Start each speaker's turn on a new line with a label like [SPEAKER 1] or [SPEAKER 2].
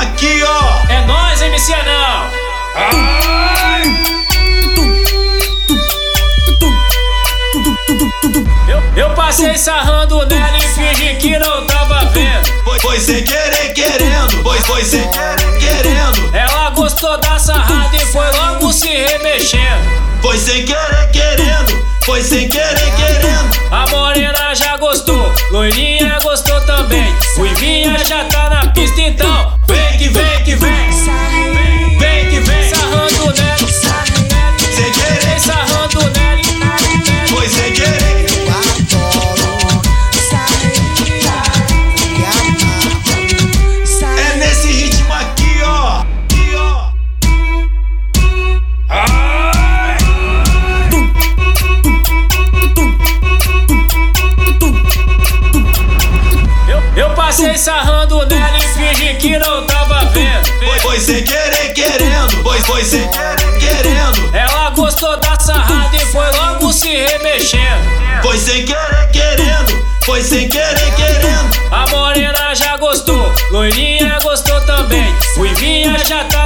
[SPEAKER 1] aqui, ó.
[SPEAKER 2] É nós, MC Anão. Eu, eu passei sarrando nela e fingi que não tava vendo.
[SPEAKER 1] Foi, foi sem querer querendo, foi, foi sem querer querendo.
[SPEAKER 2] Ela gostou da sarrada e foi logo se remexendo.
[SPEAKER 1] Foi sem querer querendo, foi sem querer querendo.
[SPEAKER 2] A morena já gostou, loirinha gostou também. Ruivinha já tá na pista então. Vem que vem vem. Que vem. Sarrando nela.
[SPEAKER 1] Sem querer,
[SPEAKER 2] sarrando nela.
[SPEAKER 1] foi sem querer. É nesse ritmo aqui, ó. Aqui, ó.
[SPEAKER 2] Eu, eu passei sarrando nela finge que não tava vendo.
[SPEAKER 1] Foi sem querer, querendo, pois foi sem querer, querendo.
[SPEAKER 2] Ela gostou da sarrada e foi logo se remexendo.
[SPEAKER 1] Foi sem querer, querendo, foi sem querer, querendo.
[SPEAKER 2] A morena já gostou, loirinha gostou também. Ruivinha já tava.